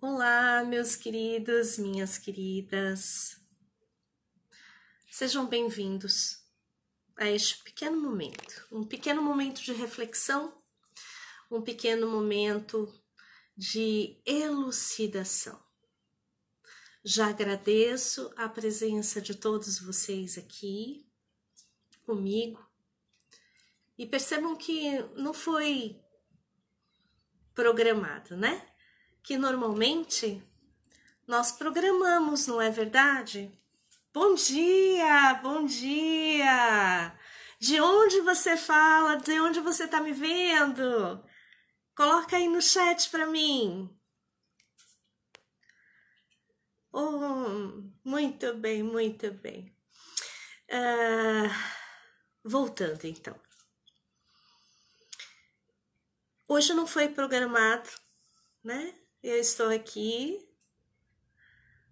Olá, meus queridos, minhas queridas. Sejam bem-vindos a este pequeno momento, um pequeno momento de reflexão, um pequeno momento de elucidação. Já agradeço a presença de todos vocês aqui comigo e percebam que não foi programado, né? Que normalmente nós programamos, não é verdade? Bom dia, bom dia! De onde você fala? De onde você está me vendo? Coloca aí no chat para mim. Oh, muito bem, muito bem. Uh, voltando então. Hoje não foi programado, né? Eu estou aqui,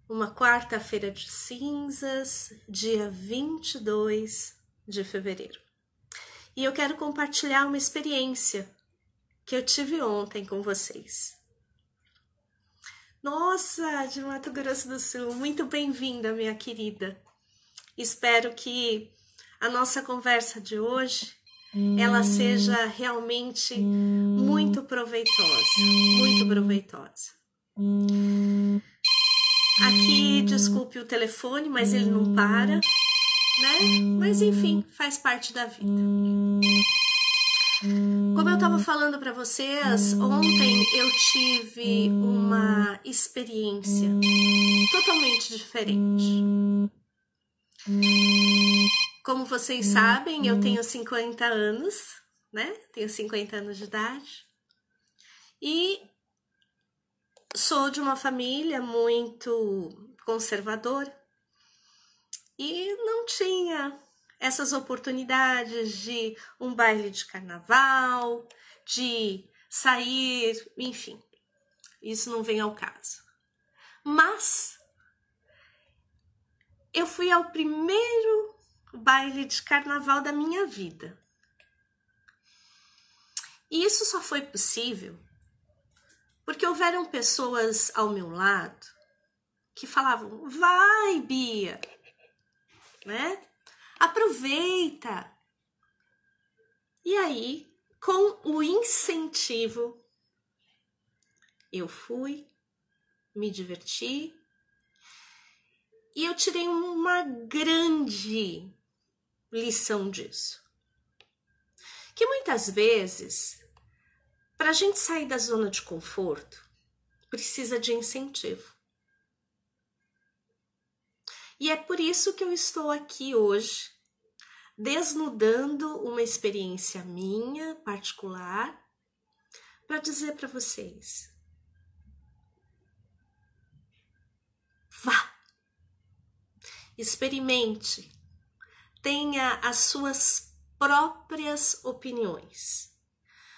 uma quarta-feira de cinzas, dia 22 de fevereiro. E eu quero compartilhar uma experiência que eu tive ontem com vocês. Nossa, de Mato Grosso do Sul, muito bem-vinda, minha querida. Espero que a nossa conversa de hoje ela seja realmente muito proveitosa, muito proveitosa. Aqui, desculpe o telefone, mas ele não para, né? Mas enfim, faz parte da vida. Como eu estava falando para vocês, ontem eu tive uma experiência totalmente diferente. Como vocês sabem, eu tenho 50 anos, né? Tenho 50 anos de idade. E sou de uma família muito conservadora. E não tinha essas oportunidades de um baile de carnaval, de sair, enfim. Isso não vem ao caso. Mas eu fui ao primeiro baile de carnaval da minha vida. E isso só foi possível porque houveram pessoas ao meu lado que falavam: vai, Bia, né? Aproveita. E aí, com o incentivo, eu fui, me diverti e eu tirei uma grande lição disso. Que muitas vezes, para a gente sair da zona de conforto, precisa de incentivo. E é por isso que eu estou aqui hoje, desnudando uma experiência minha particular, para dizer para vocês: vá, experimente, tenha as suas próprias opiniões.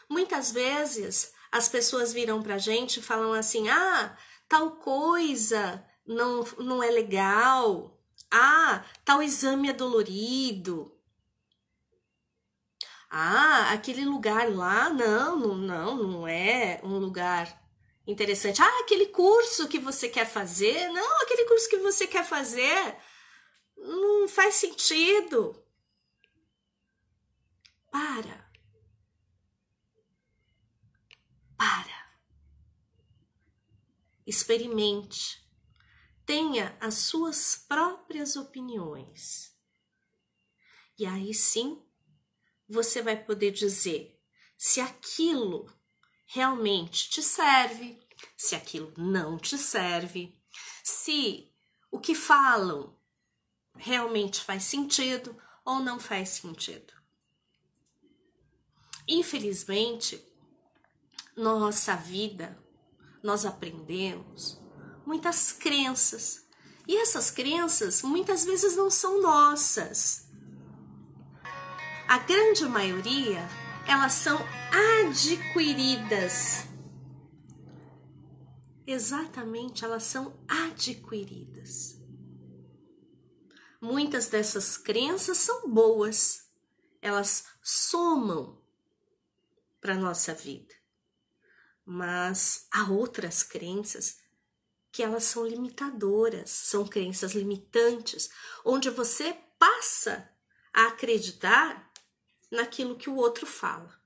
Muitas vezes as pessoas viram para a gente e falam assim: ah, tal coisa não, não é legal, ah, tal exame é dolorido. Ah, aquele lugar lá, não, não, não, não é um lugar interessante. Ah, aquele curso que você quer fazer, não, aquele curso que você quer fazer não faz sentido. Para. Para. Experimente. Tenha as suas próprias opiniões. E aí sim, você vai poder dizer se aquilo realmente te serve, se aquilo não te serve, se o que falam realmente faz sentido ou não faz sentido. Infelizmente, nossa vida, nós aprendemos muitas crenças. E essas crenças muitas vezes não são nossas. A grande maioria, elas são adquiridas. Exatamente, elas são adquiridas. Muitas dessas crenças são boas, elas somam para nossa vida. Mas há outras crenças porque elas são limitadoras, são crenças limitantes, onde você passa a acreditar naquilo que o outro fala.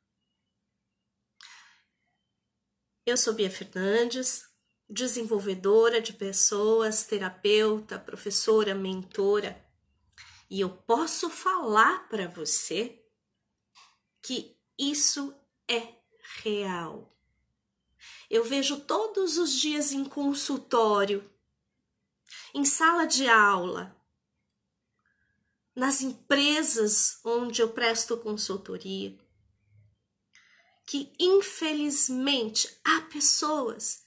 Eu sou Bia Fernandes, desenvolvedora de pessoas, terapeuta, professora, mentora, e eu posso falar para você que isso é real. Eu vejo todos os dias em consultório, em sala de aula, nas empresas onde eu presto consultoria, que infelizmente há pessoas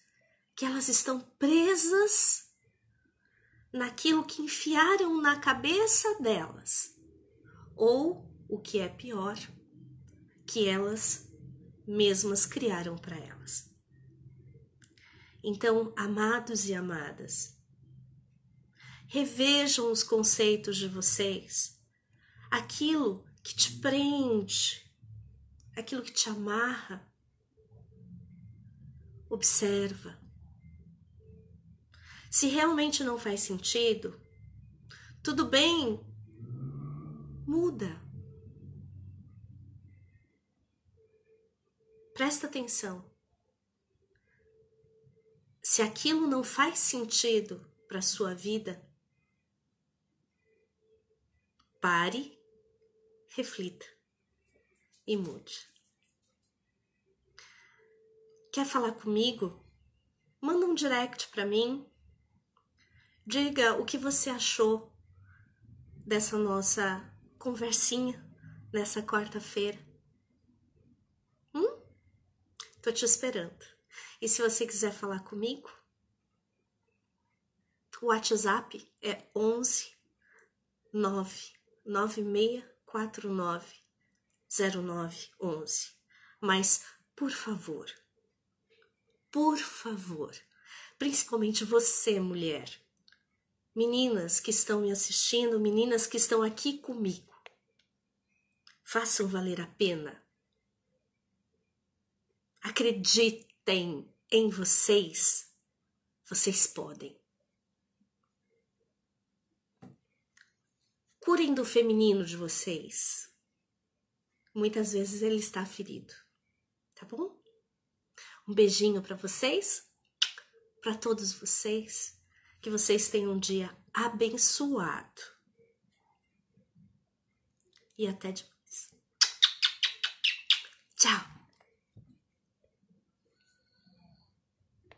que elas estão presas naquilo que enfiaram na cabeça delas, ou o que é pior, que elas mesmas criaram para elas. Então, amados e amadas, revejam os conceitos de vocês, aquilo que te prende, aquilo que te amarra. Observa. Se realmente não faz sentido, tudo bem, muda. Presta atenção. Se aquilo não faz sentido para sua vida, pare, reflita e mude. Quer falar comigo? Manda um direct para mim. Diga o que você achou dessa nossa conversinha nessa quarta-feira. Tô te esperando. E se você quiser falar comigo, o WhatsApp é 11 9 9649 0911. Mas, por favor, por favor, principalmente você, mulher, meninas que estão me assistindo, meninas que estão aqui comigo, façam valer a pena Acreditem em vocês. Vocês podem. Curem do feminino de vocês. Muitas vezes ele está ferido. Tá bom? Um beijinho para vocês, para todos vocês. Que vocês tenham um dia abençoado. E até depois. Tchau.